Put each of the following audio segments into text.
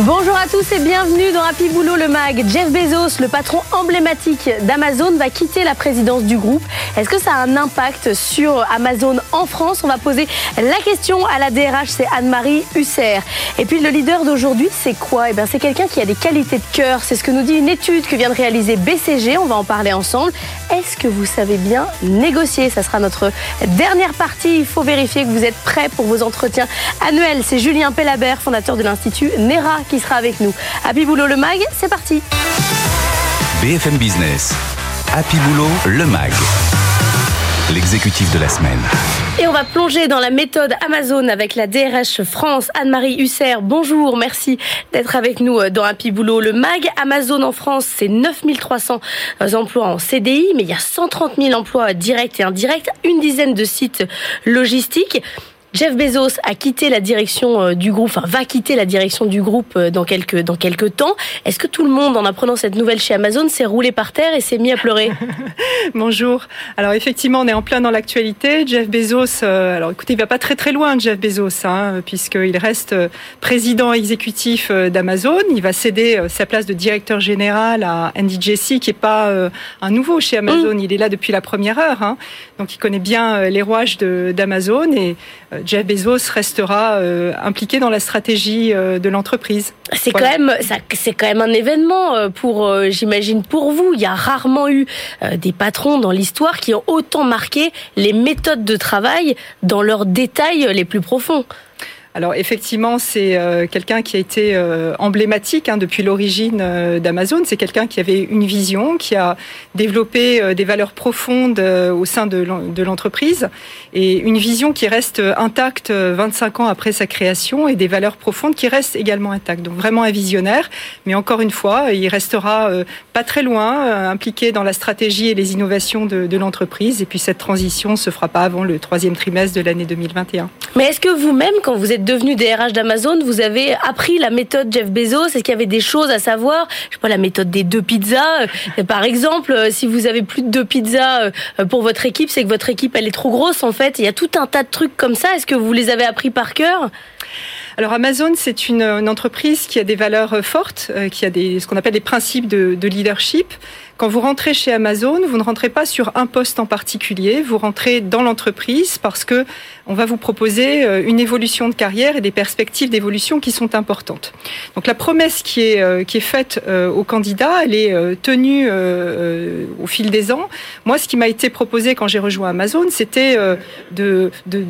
Bonjour à tous et bienvenue dans Happy Boulot le Mag. Jeff Bezos, le patron emblématique d'Amazon, va quitter la présidence du groupe. Est-ce que ça a un impact sur Amazon en France? On va poser la question à la DRH, c'est Anne-Marie Husser. Et puis le leader d'aujourd'hui, c'est quoi? Eh bien, c'est quelqu'un qui a des qualités de cœur. C'est ce que nous dit une étude que vient de réaliser BCG. On va en parler ensemble. Est-ce que vous savez bien négocier? Ça sera notre dernière partie. Il faut vérifier que vous êtes prêts pour vos entretiens annuels. C'est Julien Pellabert, fondateur de l'Institut NERA qui sera avec nous. Happy Boulot le MAG, c'est parti. BFM Business. Happy Boulot le MAG. L'exécutif de la semaine. Et on va plonger dans la méthode Amazon avec la DRH France, Anne-Marie Husser. Bonjour, merci d'être avec nous dans Happy Boulot. Le MAG Amazon en France, c'est 9300 emplois en CDI, mais il y a 130 000 emplois directs et indirects, une dizaine de sites logistiques. Jeff Bezos a quitté la direction euh, du groupe, enfin va quitter la direction du groupe euh, dans quelques, dans quelques temps. Est-ce que tout le monde, en apprenant cette nouvelle chez Amazon, s'est roulé par terre et s'est mis à pleurer Bonjour. Alors effectivement, on est en plein dans l'actualité. Jeff Bezos, euh, alors écoutez, il va pas très très loin, Jeff Bezos, hein, puisqu'il reste président exécutif d'Amazon. Il va céder sa place de directeur général à Andy Jassy, qui est pas un nouveau chez Amazon. Mm. Il est là depuis la première heure, hein. donc il connaît bien les rouages d'Amazon et Jeff Bezos restera euh, impliqué dans la stratégie euh, de l'entreprise. C'est quand même, c'est quand même un événement euh, pour, j'imagine, pour vous. Il y a rarement eu des patrons dans l'histoire qui ont autant marqué les méthodes de travail dans leurs détails les plus profonds. Alors effectivement, c'est euh, quelqu'un qui a été euh, emblématique hein, depuis l'origine euh, d'Amazon. C'est quelqu'un qui avait une vision, qui a développé des valeurs profondes au sein de l'entreprise et une vision qui reste intacte 25 ans après sa création et des valeurs profondes qui restent également intactes. Donc vraiment un visionnaire, mais encore une fois, il restera pas très loin, impliqué dans la stratégie et les innovations de, de l'entreprise. Et puis cette transition se fera pas avant le troisième trimestre de l'année 2021. Mais est-ce que vous-même, quand vous êtes devenu DRH d'Amazon, vous avez appris la méthode Jeff Bezos? Est-ce qu'il y avait des choses à savoir? Je sais pas, la méthode des deux pizzas. Euh, par exemple, euh, si vous avez plus de deux pizzas euh, pour votre équipe, c'est que votre équipe, elle est trop grosse, en fait. Il y a tout un tas de trucs comme ça. Est-ce que vous les avez appris par cœur? Alors Amazon, c'est une, entreprise qui a des valeurs fortes, qui a des, ce qu'on appelle des principes de, de leadership. Quand vous rentrez chez Amazon, vous ne rentrez pas sur un poste en particulier, vous rentrez dans l'entreprise parce que on va vous proposer euh, une évolution de carrière et des perspectives d'évolution qui sont importantes. Donc la promesse qui est euh, qui est faite euh, aux candidats, elle est tenue au fil des ans. Moi, ce qui m'a été proposé quand j'ai rejoint Amazon, c'était de, de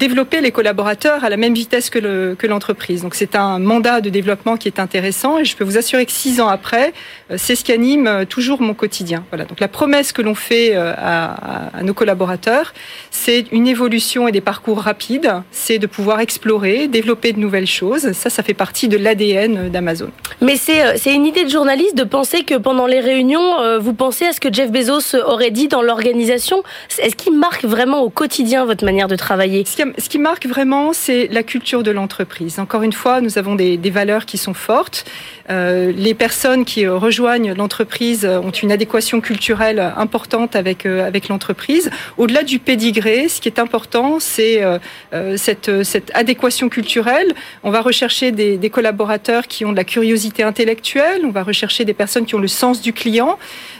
développer les collaborateurs à la même vitesse que l'entreprise. Donc c'est un mandat de développement qui est intéressant et je peux vous assurer que six ans après, euh, c'est ce qui anime euh, toujours mon quotidien. Voilà. Donc la promesse que l'on fait euh, à, à, nos collaborateurs, c'est une évolution et des parcours rapides. C'est de pouvoir explorer, développer de nouvelles choses. Ça, ça fait partie de l'ADN d'Amazon. Mais c'est une idée de journaliste de penser que pendant les réunions, vous pensez à ce que Jeff Bezos aurait dit dans l'organisation. Est-ce qu'il marque vraiment au quotidien votre manière de travailler? Ce qui marque vraiment, c'est la culture de l'entreprise. Encore une fois, nous avons des, valeurs qui sont fortes. Euh, les personnes qui rejoignent l'entreprise ont une adéquation culturelle importante avec euh, avec l'entreprise. Au-delà du pédigré, ce qui est important, c'est euh, cette cette adéquation culturelle. On va rechercher des collaborateurs qui ont de la curiosité intellectuelle. On va rechercher des personnes qui ont le sens du client,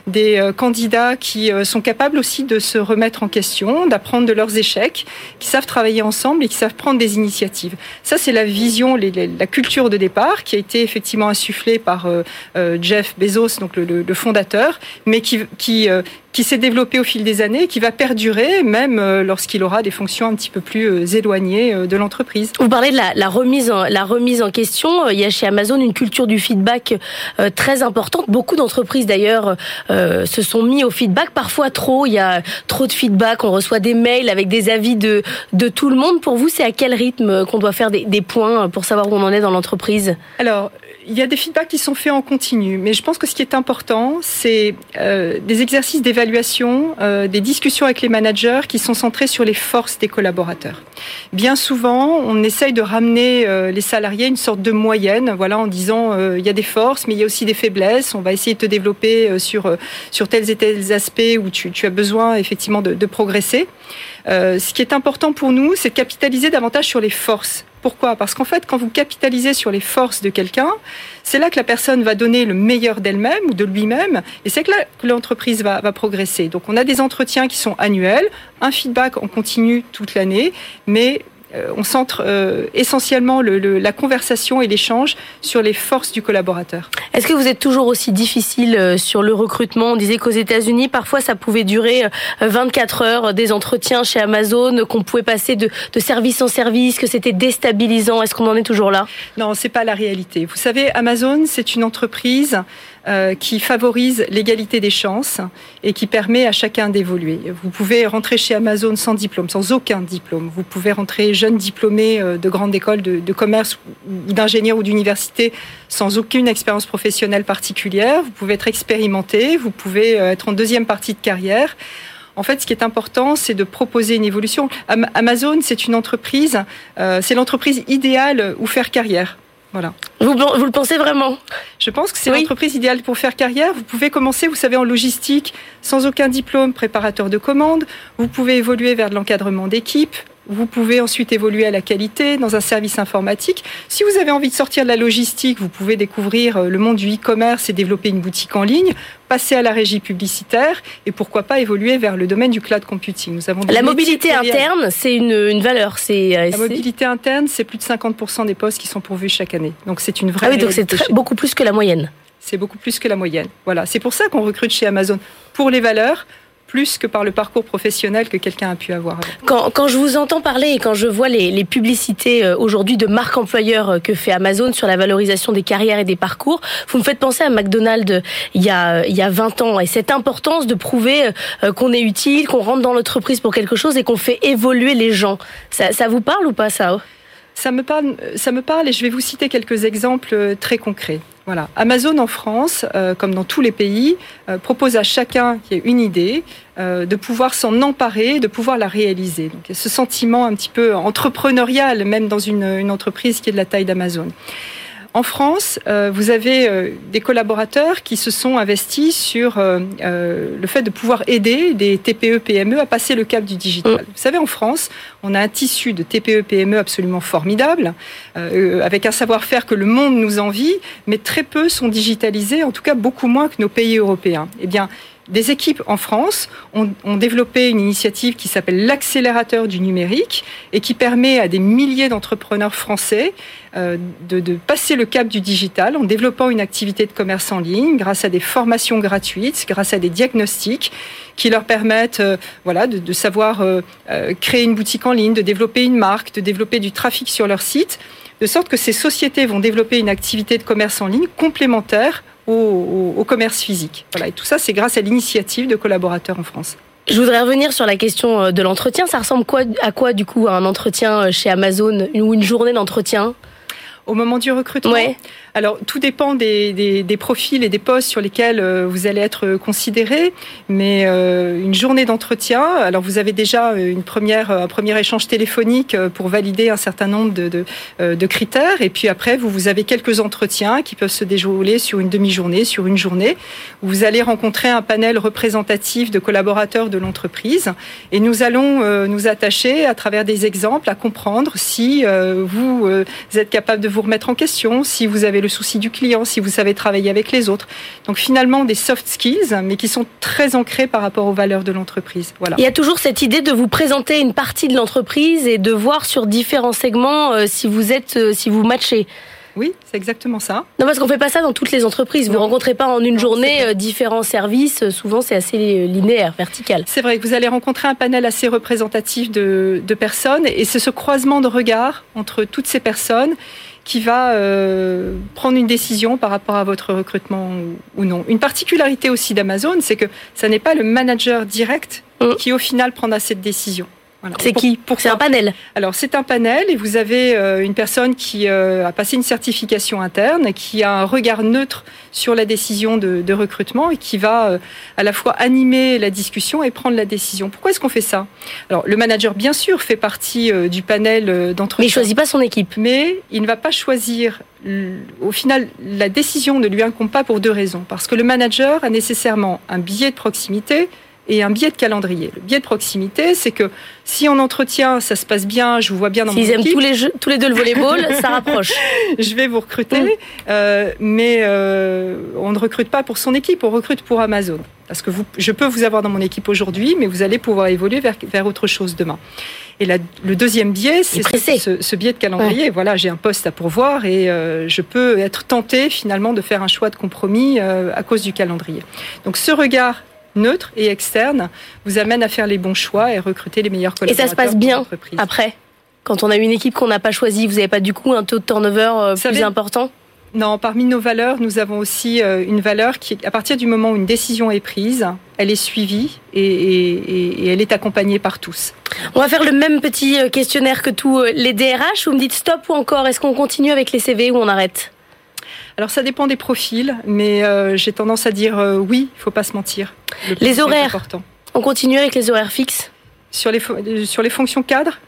des candidats qui sont capables aussi de se remettre en question, d'apprendre de leurs échecs, qui savent travailler ensemble et qui savent prendre des initiatives. Ça, c'est la vision, la culture de départ qui a été effectivement insuffisante par euh, euh, Jeff Bezos, donc le, fondateur, mais qui, qui, euh, qui s'est développé au fil des années, qui va perdurer même lorsqu'il aura des fonctions un petit peu plus éloignées de l'entreprise. Vous parlez de la, remise en, la remise en question. Il y a chez Amazon une culture du feedback très importante. Beaucoup d'entreprises d'ailleurs se sont mis au feedback, parfois trop. Il y a trop de feedback. On reçoit des mails avec des avis de, de tout le monde. Pour vous, c'est à quel rythme qu'on doit faire des, points pour savoir où on en est dans l'entreprise? Alors, il y a des feedbacks qui sont faits en continu, mais je pense que ce qui est important, c'est euh, des exercices d'évaluation, euh, des discussions avec les managers qui sont centrés sur les forces des collaborateurs. Bien souvent, on essaye de ramener euh, les salariés à une sorte de moyenne, voilà, en disant euh, il y a des forces, mais il y a aussi des faiblesses. On va essayer de te développer euh, sur sur tels et tels aspects où tu, as besoin effectivement de progresser. Ce qui est important pour nous, c'est de capitaliser davantage sur les forces pourquoi? Parce qu'en fait, quand vous capitalisez sur les forces de quelqu'un, c'est là que la personne va donner le meilleur d'elle-même ou de lui-même, et c'est là que l'entreprise va, va, progresser. Donc on a des entretiens qui sont annuels, un feedback en continu toute l'année, mais euh, on centre euh, essentiellement le, le, la conversation et l'échange sur les forces du collaborateur. Est-ce que vous êtes toujours aussi difficile euh, sur le recrutement? On disait qu'aux États-Unis, parfois, ça pouvait durer 24 heures, des entretiens chez Amazon, qu'on pouvait passer de, de, service en service, que c'était déstabilisant. Est-ce qu'on en est toujours là? Non, c'est pas la réalité. Vous savez, Amazon, c'est une entreprise euh, qui favorise l'égalité des chances et qui permet à chacun d'évoluer. Vous pouvez rentrer chez Amazon sans diplôme, sans aucun diplôme. Vous pouvez rentrer jeune diplômé euh, de grande école de, commerce ou d'ingénieur ou d'université sans aucune expérience professionnelle particulière. Vous pouvez être expérimenté, vous pouvez euh, être en deuxième partie de carrière. En fait, ce qui est important, c'est de proposer une évolution. Amazon, c'est une entreprise, euh, c'est l'entreprise idéale où faire carrière. Voilà. Vous, vous, le pensez vraiment? Je pense que c'est oui. l'entreprise idéale pour faire carrière. Vous pouvez commencer, vous savez, en logistique, sans aucun diplôme, préparateur de commandes. Vous pouvez évoluer vers de l'encadrement d'équipe. Vous pouvez ensuite évoluer à la qualité dans un service informatique. Si vous avez envie de sortir de la logistique, vous pouvez découvrir euh, le monde du e-commerce et développer une boutique en ligne, passer à la régie publicitaire et pourquoi pas évoluer vers le domaine du cloud computing. Nous avons la mobilité interne, c'est une, une, valeur. C'est euh, la mobilité interne, c'est plus de 50% des postes qui sont pourvus chaque année. Donc c'est une vraie. Ah oui, donc c'est beaucoup plus que la moyenne. C'est beaucoup plus que la moyenne. Voilà, c'est pour ça qu'on recrute chez Amazon pour les valeurs, plus que par le parcours professionnel que quelqu'un a pu avoir. Quand, quand, je vous entends parler et quand je vois les, les publicités euh, aujourd'hui de marque employeur euh, que fait Amazon sur la valorisation des carrières et des parcours, vous me faites penser à McDonald's il y a, il y a 20 ans et cette importance de prouver euh, qu'on est utile, qu'on rentre dans l'entreprise pour quelque chose et qu'on fait évoluer les gens. Ça, ça vous parle ou pas ça? Ça me, parle, ça me parle et je vais vous citer quelques exemples très concrets. Voilà. Amazon en France, euh, comme dans tous les pays, euh, propose à chacun qui a une idée euh, de pouvoir s'en emparer, de pouvoir la réaliser. Donc, ce sentiment un petit peu entrepreneurial, même dans une, une entreprise qui est de la taille d'Amazon. En France, euh, vous avez euh, des collaborateurs qui se sont investis sur euh, le fait de pouvoir aider des TPE, PME à passer le cap du digital. Mmh. Vous savez, en France, on a un tissu de TPE, PME absolument formidable, avec un savoir-faire que le monde nous envie, mais très peu sont digitalisés, en tout cas beaucoup moins que nos pays européens. Eh bien, des équipes en France ont, ont développé une initiative qui s'appelle l'accélérateur du numérique et qui permet à des milliers d'entrepreneurs français euh, de, passer le cap du digital en développant une activité de commerce en ligne grâce à des formations gratuites, grâce à des diagnostics qui leur permettent euh, voilà, de, de savoir euh, euh, créer une boutique en ligne, de développer une marque, de développer du trafic sur leur site, de sorte que ces sociétés vont développer une activité de commerce en ligne complémentaire au, au, au, commerce physique. Voilà, et tout ça, c'est grâce à l'initiative de collaborateurs en France. Je voudrais revenir sur la question de l'entretien. Ça ressemble quoi, à quoi, du coup, un entretien chez Amazon ou une journée d'entretien? Au moment du recrutement? Ouais. Alors, tout dépend des, profils et des postes sur lesquels euh, vous allez être considéré, mais euh, une journée d'entretien, alors vous avez déjà une première, un premier échange téléphonique pour valider un certain nombre de, euh, critères, et puis après, vous, vous avez quelques entretiens qui peuvent se dérouler sur une demi-journée, sur une journée, où vous allez rencontrer un panel représentatif de collaborateurs de l'entreprise, et nous allons euh, nous attacher à travers des exemples à comprendre si euh, vous, vous êtes capable de vous remettre en question, si vous avez le souci du client, si vous savez travailler avec les autres. Donc finalement des soft skills, mais qui sont très ancrés par rapport aux valeurs de l'entreprise. Voilà. Il y a toujours cette idée de vous présenter une partie de l'entreprise et de voir sur différents segments euh, si vous êtes, euh, si vous matchez. Oui, c'est exactement ça. Non, parce qu'on fait pas ça dans toutes les entreprises. Vous ne rencontrez pas en une non, journée euh, différents services. Souvent, c'est assez linéaire, vertical. C'est vrai que vous allez rencontrer un panel assez représentatif de, de personnes et c'est ce croisement de regards entre toutes ces personnes qui va euh, prendre une décision par rapport à votre recrutement ou, ou non. Une particularité aussi d'Amazon, c'est que ça n'est pas le manager direct mmh. qui au final prendra cette décision. C'est qui C'est un panel Alors c'est un panel et vous avez euh, une personne qui euh, a passé une certification interne, qui a un regard neutre sur la décision de, de recrutement et qui va euh, à la fois animer la discussion et prendre la décision. Pourquoi est-ce qu'on fait ça Alors le manager bien sûr fait partie du panel d'entretien. Mais il choisit pas son équipe. Mais il ne va pas choisir. Au final, la décision ne lui incombe pas pour deux raisons. Parce que le manager a nécessairement un billet de proximité et un biais de calendrier. Le biais de proximité, c'est que si on entretient, ça se passe bien, je vous vois bien dans mon équipe. S'ils aiment tous les, jeux, tous les deux le volleyball, ça rapproche. je vais vous recruter, mm. euh, mais euh, on ne recrute pas pour son équipe, on recrute pour Amazon. Parce que vous, je peux vous avoir dans mon équipe aujourd'hui, mais vous allez pouvoir évoluer vers, vers autre chose demain. Et la, le deuxième biais, c'est ce, ce, biais de calendrier. Voilà, j'ai un poste à pourvoir et euh, je peux être tenté finalement de faire un choix de compromis euh, à cause du calendrier. Donc ce regard neutre et externe vous amène à faire les bons choix et recruter les meilleurs collaborateurs. Et ça se passe bien après Quand on a une équipe qu'on n'a pas choisie, vous n'avez pas du coup un taux de turnover euh, plus important? Non, parmi nos valeurs, nous avons aussi euh, une valeur qui, à partir du moment où une décision est prise, elle est suivie et, elle est accompagnée par tous. On va faire le même petit euh, questionnaire que tous les DRH. Vous me dites stop ou encore Est-ce qu'on continue avec les CV ou on arrête? Alors ça dépend des profils, mais euh, j'ai tendance à dire euh, oui, il faut pas se mentir. les horaires. On continue avec les horaires fixes sur les euh, sur les fonctions cadres?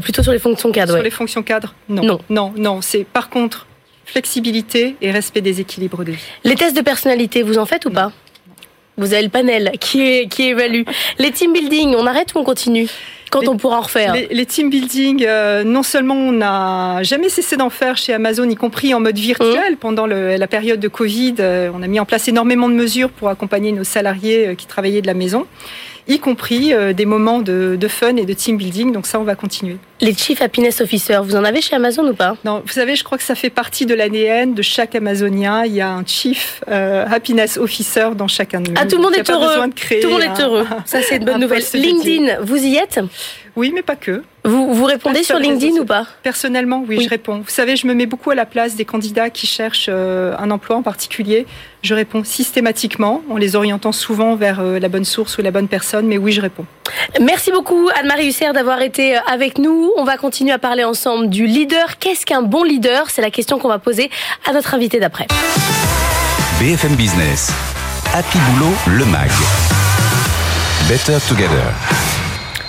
plutôt sur les fonctions cadres. Sur les fonctions cadres, non, non, non, non. C'est par contre flexibilité et respect des équilibres de vie. Les tests de personnalité, vous en faites ou pas? Vous avez le panel qui, qui évalue. Les team building, on arrête ou on continue? Quand on pourra en refaire les, team building, euh, non seulement on n'a jamais cessé d'en faire chez Amazon, y compris en mode virtuel. Mmh. Pendant la période de Covid, euh, on a mis en place énormément de mesures pour accompagner nos salariés euh, qui travaillaient de la maison y compris des moments de, fun et de team building. Donc ça, on va continuer. Les Chief Happiness Officers, vous en avez chez Amazon ou pas? Non, vous savez, je crois que ça fait partie de l'ADN de chaque Amazonien. Il y a un Chief Happiness Officer dans chacun de nous. Ah, tout le monde est heureux. tout le monde est heureux. Ça, c'est une bonne nouvelle. LinkedIn, vous y êtes? Oui, mais pas que. Vous, vous répondez sur LinkedIn ou pas Personnellement, oui, je réponds. Vous savez, je me mets beaucoup à la place des candidats qui cherchent euh, un emploi en particulier. Je réponds systématiquement, en les orientant souvent vers euh, la bonne source ou la bonne personne, mais oui, je réponds. Merci beaucoup Anne-Marie Husser d'avoir été euh, avec nous. On va continuer à parler ensemble du leader. Qu'est-ce qu'un bon leader? C'est la question qu'on va poser à notre invité d'après. BFM Business. Happy Boulot, le MAG. Better Together.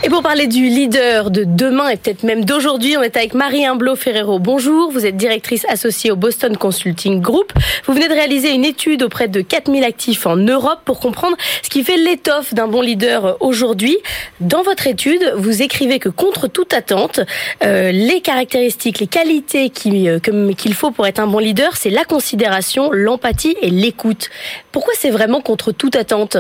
Et pour parler du leader de demain et peut-être même d'aujourd'hui, on est avec Marie Imblot Ferrero. Bonjour, vous êtes directrice associée au Boston Consulting Group. Vous venez de réaliser une étude auprès de 4000 actifs en Europe pour comprendre ce qui fait l'étoffe d'un bon leader aujourd'hui. Dans votre étude, vous écrivez que contre toute attente, euh, les caractéristiques, les qualités euh, qu'il faut pour être un bon leader, c'est la considération, l'empathie et l'écoute. Pourquoi c'est vraiment contre toute attente?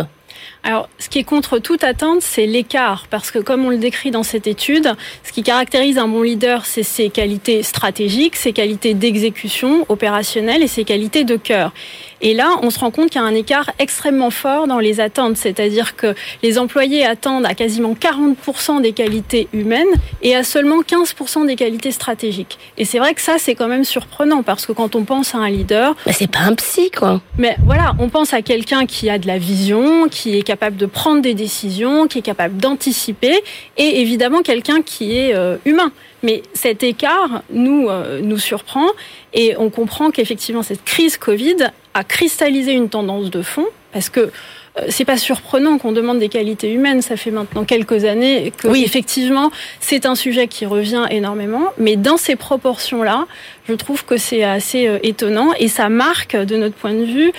Alors, ce qui est contre toute attente, c'est l'écart, parce que comme on le décrit dans cette étude, ce qui caractérise un bon leader, c'est ses qualités stratégiques, ses qualités d'exécution opérationnelle et ses qualités de cœur. Et là, on se rend compte qu'il y a un écart extrêmement fort dans les attentes, c'est-à-dire que les employés attendent à quasiment 40% des qualités humaines et à seulement 15% des qualités stratégiques. Et c'est vrai que ça, c'est quand même surprenant parce que quand on pense à un leader, bah, c'est pas un psy, quoi. Mais voilà, on pense à quelqu'un qui a de la vision, qui est capable de prendre des décisions, qui est capable d'anticiper, et évidemment quelqu'un qui est euh, humain. Mais cet écart nous euh, nous surprend et on comprend qu'effectivement cette crise Covid a cristallisé une tendance de fond parce que euh, c'est pas surprenant qu'on demande des qualités humaines. Ça fait maintenant quelques années que, oui. effectivement, c'est un sujet qui revient énormément. Mais dans ces proportions-là, je trouve que c'est assez étonnant et ça marque, de notre point de vue,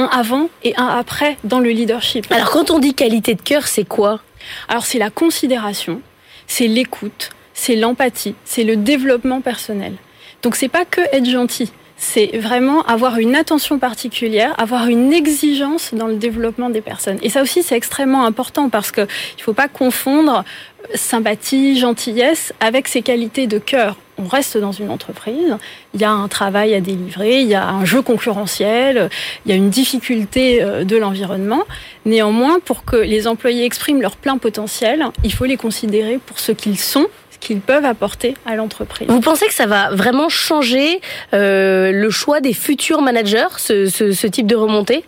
un avant et un après dans le leadership. Alors, quand on dit qualité de cœur, c'est quoi? Alors, c'est la considération, c'est l'écoute, c'est l'empathie, c'est le développement personnel. Donc c'est pas que être gentil, c'est vraiment avoir une attention particulière, avoir une exigence dans le développement des personnes. Et ça aussi, c'est extrêmement important parce que il faut pas confondre sympathie, gentillesse avec ses qualités de cœur. On reste dans une entreprise, il y a un travail à délivrer, il y a un jeu concurrentiel, il y a une difficulté euh, de l'environnement. Néanmoins, pour que les employés expriment leur plein potentiel, il faut les considérer pour ce qu'ils sont qu'ils peuvent apporter à l'entreprise. Vous pensez que ça va vraiment changer euh, le choix des futurs managers, ce, ce, ce type de remontée?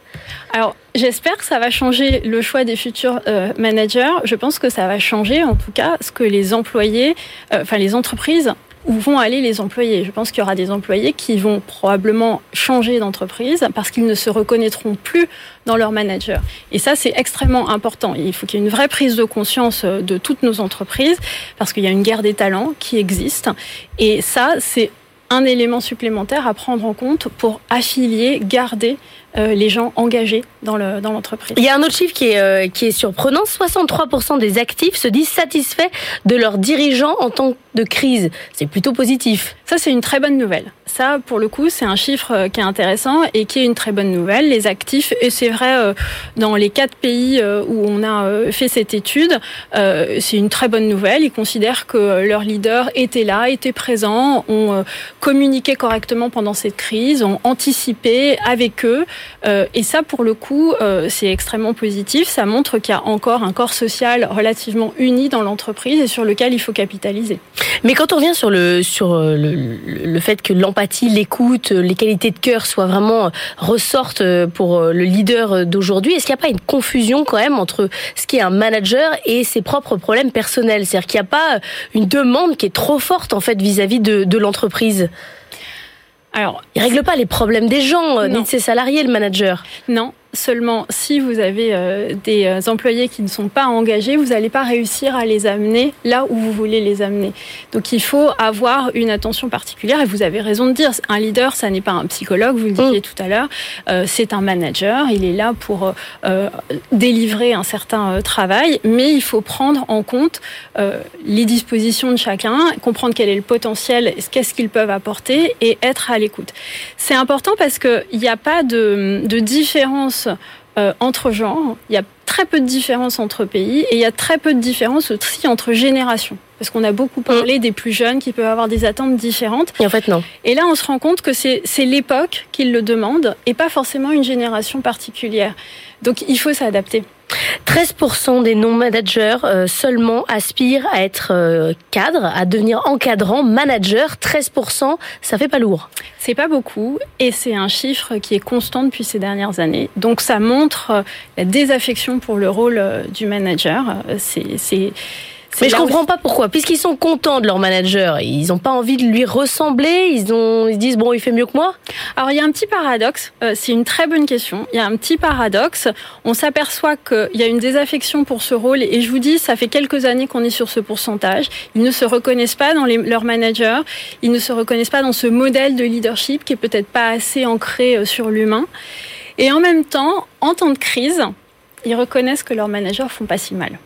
Alors, J'espère que ça va changer le choix des futurs euh, managers. Je pense que ça va changer, en tout cas, ce que les employés, euh, enfin les entreprises où vont aller les employés. Je pense qu'il y aura des employés qui vont probablement changer d'entreprise parce qu'ils ne se reconnaîtront plus dans leur manager. Et ça, c'est extrêmement important. Il faut qu'il y ait une vraie prise de conscience euh, de toutes nos entreprises parce qu'il y a une guerre des talents qui existe. Et ça, c'est un élément supplémentaire à prendre en compte pour affilier, garder euh, les gens engagés dans l'entreprise. Dans Il y a un autre chiffre qui est, euh, qui est surprenant. 63% des actifs se disent satisfaits de leurs dirigeants en temps de crise. C'est plutôt positif. Ça, c'est une très bonne nouvelle. Ça, pour le coup, c'est un chiffre euh, qui est intéressant et qui est une très bonne nouvelle. Les actifs, et c'est vrai dans les quatre pays où on a fait cette étude, c'est une très bonne nouvelle. Ils considèrent que leurs leaders étaient là, étaient présents, ont communiqué correctement pendant cette crise, ont anticipé avec eux. Euh, et ça, pour le coup, euh, c'est extrêmement positif. Ça montre qu'il y a encore un corps social relativement uni dans l'entreprise et sur lequel il faut capitaliser. Mais quand on revient sur le sur euh, le, le fait que l'empathie, l'écoute, les qualités de cœur soient vraiment ressortent pour le leader d'aujourd'hui, est-ce qu'il n'y a pas une confusion quand même entre ce qui est un manager et ses propres problèmes personnels? C'est-à-dire qu'il n'y a pas une demande qui est trop forte en fait vis-à-vis de, de l'entreprise? Alors, il règle pas les problèmes des gens, euh, ni de ses salariés, le manager. Non, Seulement, si vous avez euh, des euh, employés qui ne sont pas engagés, vous n'allez pas réussir à les amener là où vous voulez les amener. Donc, il faut avoir une attention particulière. Et vous avez raison de dire, un leader, ça n'est pas un psychologue, vous le disiez mm. tout à l'heure. Euh, c'est un manager. Il est là pour délivrer un certain travail, mais il faut prendre en compte les dispositions de chacun, comprendre quel est le potentiel, qu'est-ce qu'ils peuvent apporter et être à l'écoute. C'est important parce qu'il n'y a pas de, de différence euh, entre genres. Il y a très peu de différences entre pays et il y a très peu de différences aussi entre générations. Parce qu'on a beaucoup parlé mm. des plus jeunes qui peuvent avoir des attentes différentes. Et en fait, non. Et là, on se rend compte que c'est l'époque qui le demande et pas forcément une génération particulière. Donc, il faut s'adapter. 13% des non-managers euh, seulement aspirent à être euh, cadre, à devenir encadrant, manager. 13%, ça fait pas lourd. C'est pas beaucoup et c'est un chiffre qui est constant depuis ces dernières années. Donc ça montre euh, la désaffection pour le rôle du manager. C'est mais je comprends pas pourquoi. Puisqu'ils sont contents de leur manager, ils n'ont pas envie de lui ressembler. Ils, ont, ils se disent bon, il fait mieux que moi. Alors il y a un petit paradoxe. Euh, c'est une très bonne question. Il y a un petit paradoxe. On s'aperçoit qu'il y a une désaffection pour ce rôle. Et je vous dis, ça fait quelques années qu'on est sur ce pourcentage. Ils ne se reconnaissent pas dans les, leur manager. Ils ne se reconnaissent pas dans ce modèle de leadership qui est peut-être pas assez ancré euh, sur l'humain. Et en même temps, en temps de crise, ils reconnaissent que leurs managers font pas si mal.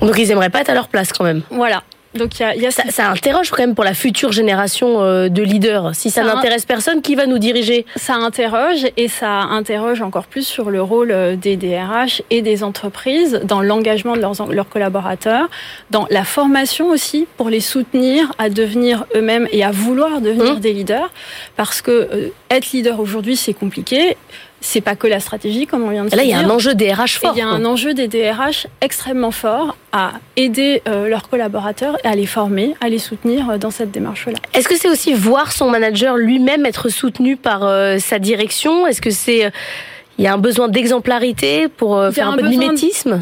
Donc ils aimeraient pas être à leur place quand même. Voilà. Donc y a, y a ça, ça, interroge quand même pour la future génération euh, de leaders. Si ça, n'intéresse personne, qui va nous diriger? Ça interroge et ça interroge encore plus sur le rôle euh, des DRH et des entreprises dans l'engagement de leurs, leurs collaborateurs, dans la formation aussi pour les soutenir à devenir eux-mêmes et à vouloir devenir mmh. des leaders. Parce que euh, être leader aujourd'hui, c'est compliqué c'est pas que la stratégie, comme on vient de dire. Là, il y a un enjeu DRH fort. Il y a un enjeu des DRH extrêmement fort à aider euh, leurs collaborateurs et à les former, à les soutenir euh, dans cette démarche-là. Est-ce que c'est aussi voir son manager lui-même être soutenu par euh, sa direction? Est-ce que c'est il y a un besoin d'exemplarité pour faire un, peu de mimétisme?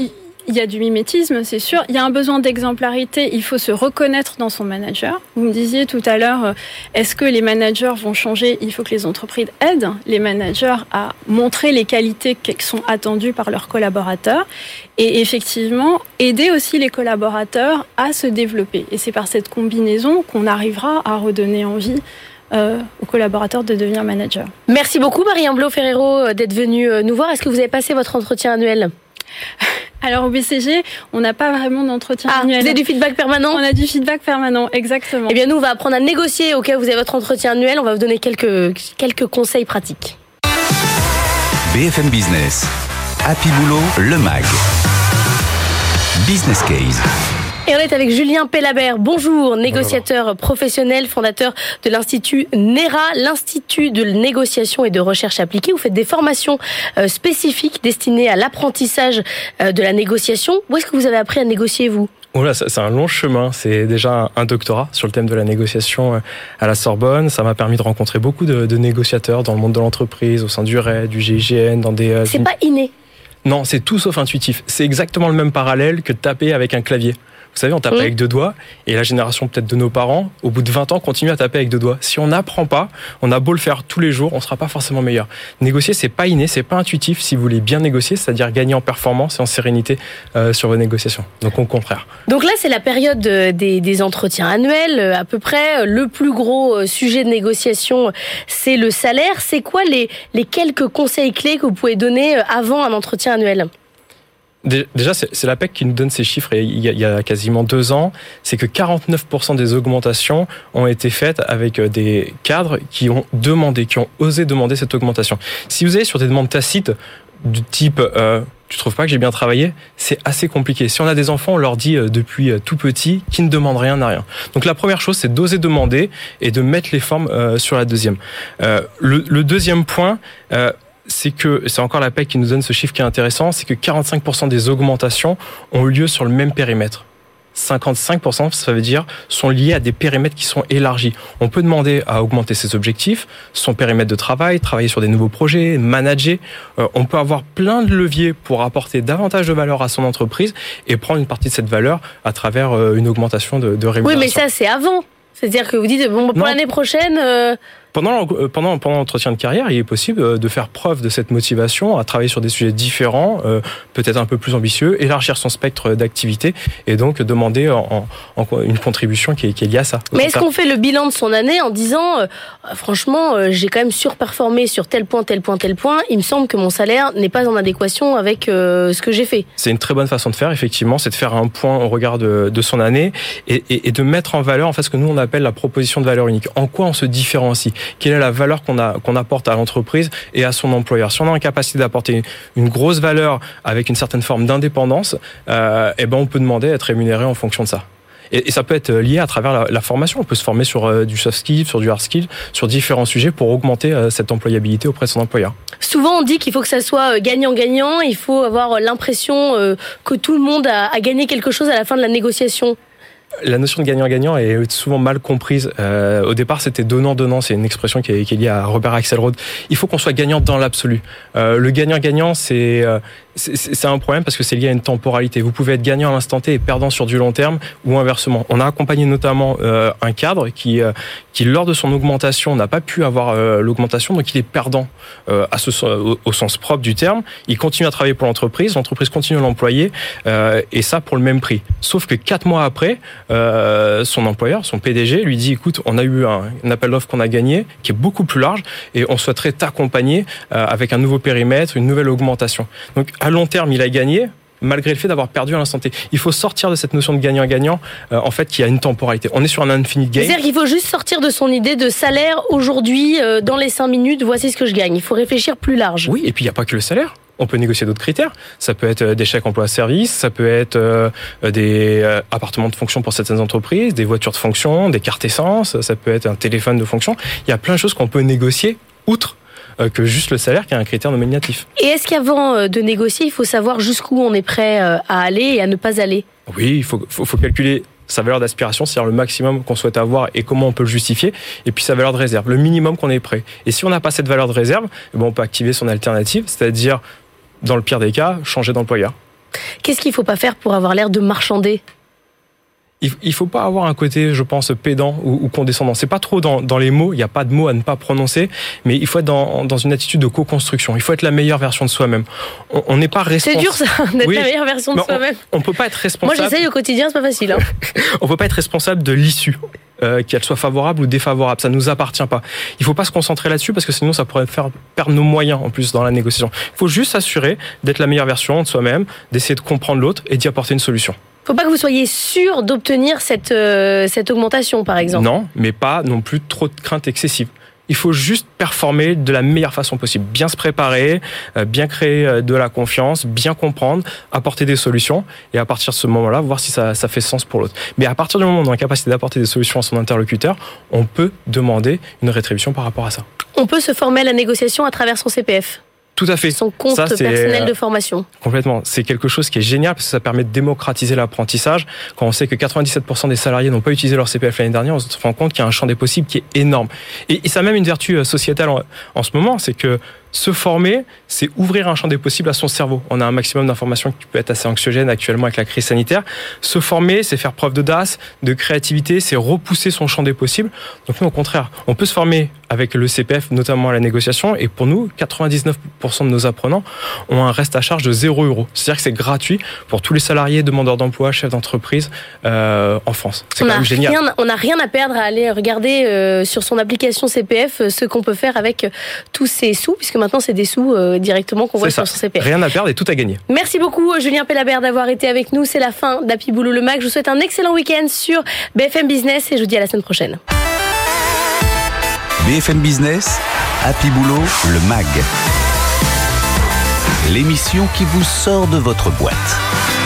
Il y a du mimétisme, c'est sûr. Il y a un besoin d'exemplarité. Il faut se reconnaître dans son manager. Vous me disiez tout à l'heure, euh, est-ce que les managers vont changer? Il faut que les entreprises aident les managers à montrer les qualités qui sont attendues par leurs collaborateurs. Et effectivement, aider aussi les collaborateurs à se développer. Et c'est par cette combinaison qu'on arrivera à redonner envie euh, aux collaborateurs de devenir manager. Merci beaucoup Marie-Anne Ferrero euh, d'être venue nous voir. Est-ce que vous avez passé votre entretien annuel? alors au BCG, on n'a pas vraiment d'entretien ah, annuel. Vous avez du feedback permanent On a du feedback permanent, exactement. Eh bien nous, on va apprendre à négocier au cas où vous avez votre entretien annuel. On va vous donner quelques, quelques conseils pratiques. BFM Business, Happy Boulot, le MAG. Business Case. Et on est avec Julien Pellabert. Bonjour, négociateur professionnel, fondateur de l'Institut NERA, l'Institut de négociation et de recherche appliquée. Vous faites des formations euh, spécifiques destinées à l'apprentissage euh, de la négociation. Où est-ce que vous avez appris à négocier, vous? Oh là, c'est un long chemin. C'est déjà un doctorat sur le thème de la négociation euh, à la Sorbonne. Ça m'a permis de rencontrer beaucoup de, de, négociateurs dans le monde de l'entreprise, au sein du RAID, du GIGN, dans des... C'est pas inné non, c'est tout sauf intuitif. C'est exactement le même parallèle que de taper avec un clavier. Vous savez, on tape avec deux doigts, et la génération peut-être de nos parents, au bout de 20 ans, continue à taper avec deux doigts. Si on n'apprend pas, on a beau le faire tous les jours, on sera pas forcément meilleur. Négocier, c'est pas inné, c'est pas intuitif si vous voulez bien négocier, c'est-à-dire gagner en performance et en sérénité euh, sur vos négociations. Donc au contraire. Donc là, c'est la période des, des, entretiens annuels, euh, à peu près. Le plus gros euh, sujet de négociation, c'est le salaire. C'est quoi les, les quelques conseils clés que vous pouvez donner avant un entretien annuel? Déjà, c'est la PEC qui nous donne ces chiffres il y a, quasiment deux ans. C'est que 49% des augmentations ont été faites avec euh, des cadres qui ont demandé, qui ont osé demander cette augmentation. Si vous allez sur des demandes tacites du type euh, tu trouves pas que j'ai bien travaillé? C'est assez compliqué. Si on a des enfants, on leur dit euh, depuis euh, tout petit qui ne demandent rien n'a rien. Donc la première chose, c'est d'oser demander et de mettre les formes sur la deuxième. le, le, deuxième point c'est que, c'est encore la PEC qui nous donne ce chiffre qui est intéressant, c'est que 45% des augmentations ont lieu sur le même périmètre. 55%, ça veut dire, sont liés à des périmètres qui sont élargis. On peut demander à augmenter ses objectifs, son périmètre de travail, travailler sur des nouveaux projets, manager. Euh, on peut avoir plein de leviers pour apporter davantage de valeur à son entreprise et prendre une partie de cette valeur à travers euh, une augmentation de, de rémunération. Oui, mais ça, c'est avant. C'est-à-dire que vous dites, bon, pour l'année prochaine... Euh, pendant, euh, pendant, pendant l'entretien de carrière, il est possible euh, de faire preuve de cette motivation à travailler sur des sujets différents, euh, peut-être un peu plus ambitieux, élargir son spectre d'activité et donc demander en, en, une contribution qui est, qui est, liée à ça. Mais est-ce qu'on fait le bilan de son année en disant, franchement, j'ai quand même surperformé sur tel point, tel point, tel point, il me semble que mon salaire n'est pas en adéquation avec ce que j'ai fait C'est une très bonne façon de faire, effectivement, c'est de faire un point au regard de, de son année et, et, et, de mettre en valeur en fait ce que nous on appelle la proposition de valeur unique. En quoi on se différencie? Quelle est la valeur qu'on qu'on apporte à l'entreprise et à son employeur. Si on a la capacité d'apporter une grosse valeur avec une certaine forme d'indépendance, euh, eh ben on peut demander à être rémunéré en fonction de ça. Et, ça peut être lié à travers la, formation. On peut se former sur euh, du soft skill, sur du hard skill, sur différents sujets pour augmenter euh, cette employabilité auprès de son employeur. Souvent, on dit qu'il faut que ça soit gagnant-gagnant. Il faut avoir l'impression que tout le monde a gagné quelque chose à la fin de la négociation la notion de gagnant-gagnant est souvent mal comprise. Euh, au départ, c'était donnant-donnant. C'est une expression qui est, liée à Robert Axelrod. Il faut qu'on soit gagnant dans l'absolu. Euh, le gagnant-gagnant, c'est euh, c'est un problème parce que c'est lié à une temporalité. Vous pouvez être gagnant à l'instant T et perdant sur du long terme ou inversement. On a accompagné notamment euh, un cadre qui, euh, qui, lors de son augmentation, n'a pas pu avoir euh, l'augmentation, donc il est perdant au, sens propre du terme. Il continue à travailler pour l'entreprise, l'entreprise continue à l'employer et ça pour le même prix. Sauf que quatre mois après, son employeur, son PDG, lui dit écoute, on a eu un, un appel d'offres qu'on a gagné qui est beaucoup plus large et on souhaiterait t'accompagner avec un nouveau périmètre, une nouvelle augmentation. Donc à long terme, il a gagné, malgré le fait d'avoir perdu à l'instant T. Il faut sortir de cette notion de gagnant-gagnant, euh, en fait, qui a une temporalité. On est sur un infinite game. C'est-à-dire qu'il faut juste sortir de son idée de salaire aujourd'hui, euh, dans les 5 minutes, voici ce que je gagne. Il faut réfléchir plus large. Oui, et puis il n'y a pas que le salaire. On peut négocier d'autres critères. Ça peut être euh, des chèques emploi-service, ça peut être des appartements de fonction pour certaines entreprises, des voitures de fonction, des cartes essence, ça peut être un téléphone de fonction. Il y a plein de choses qu'on peut négocier outre euh, que juste le salaire qui est un critère nominatif. Et est-ce qu'avant euh, de négocier, il faut savoir jusqu'où on est prêt euh, à aller et à ne pas aller? Oui, il faut, faut, faut calculer sa valeur d'aspiration, c'est-à-dire le maximum qu'on souhaite avoir et comment on peut le justifier, et puis sa valeur de réserve, le minimum qu'on est prêt. Et si on n'a pas cette valeur de réserve, eh ben, on peut activer son alternative, c'est-à-dire, dans le pire des cas, changer d'employeur. Qu'est-ce qu'il ne faut pas faire pour avoir l'air de marchander? Il, il faut pas avoir un côté, je pense, pédant ou, ou condescendant. C'est pas trop dans, dans les mots. Il n'y a pas de mots à ne pas prononcer, mais il faut être dans, dans une attitude de co-construction. Il faut être la meilleure version de soi-même. On n'est pas responsable. C'est dur ça, d'être la meilleure version de soi-même. On, on peut pas être responsable. Moi, j'essaye au quotidien, c'est pas facile. Hein. on peut pas être responsable de l'issue. Euh, qu'elle soit favorable ou défavorable, ça nous appartient pas. Il faut pas se concentrer là-dessus parce que sinon ça pourrait faire perdre nos moyens en plus dans la négociation. Il faut juste s'assurer d'être la meilleure version de soi-même, d'essayer de comprendre l'autre et d'y apporter une solution faut pas que vous soyez sûr d'obtenir cette, euh, cette augmentation, par exemple. Non, mais pas non plus trop de crainte excessive. Il faut juste performer de la meilleure façon possible, bien se préparer, euh, bien créer euh, de la confiance, bien comprendre, apporter des solutions et à partir de ce moment-là, voir si ça, ça fait sens pour l'autre. Mais à partir du moment où on a la capacité d'apporter des solutions à son interlocuteur, on peut demander une rétribution par rapport à ça. On peut se former à la négociation à travers son CPF Tout à fait. Son compte Ça, personnel euh, de formation. Complètement. C'est quelque chose qui est génial parce que ça permet de démocratiser l'apprentissage. Quand on sait que 97% des salariés n'ont pas utilisé leur CPF l'année dernière, on se rend compte qu'il y a un champ des possibles qui est énorme. Et, et ça a même une vertu euh, sociétale en, en ce moment, c'est que se former, c'est ouvrir un champ des possibles à son cerveau. On a un maximum d'informations qui peut être assez anxiogène actuellement avec la crise sanitaire. Se former, c'est faire preuve d'audace, de créativité, c'est repousser son champ des possibles. Donc nous, au contraire, on peut se former avec le CPF, notamment à la négociation. Et pour nous, 99% de nos apprenants ont un reste à charge de 0 euros. C'est-à-dire que c'est gratuit pour tous les salariés, demandeurs d'emploi, chefs d'entreprise euh, en France. C'est quand même génial. rien, on n'a rien à perdre à aller regarder euh, sur son application CPF euh, ce qu'on peut faire avec tous ces sous, puisque maintenant c'est des sous euh, directement qu'on voit sur son CPF. Rien à perdre et tout à gagner. Merci beaucoup Julien Pellabert d'avoir été avec nous. C'est la fin d'Happy Boulot le Mac. Je vous souhaite un excellent week-end sur BFM Business et je vous dis à la semaine prochaine. BFM Business, Happy Boulot, le MAG. L'émission qui vous sort de votre boîte.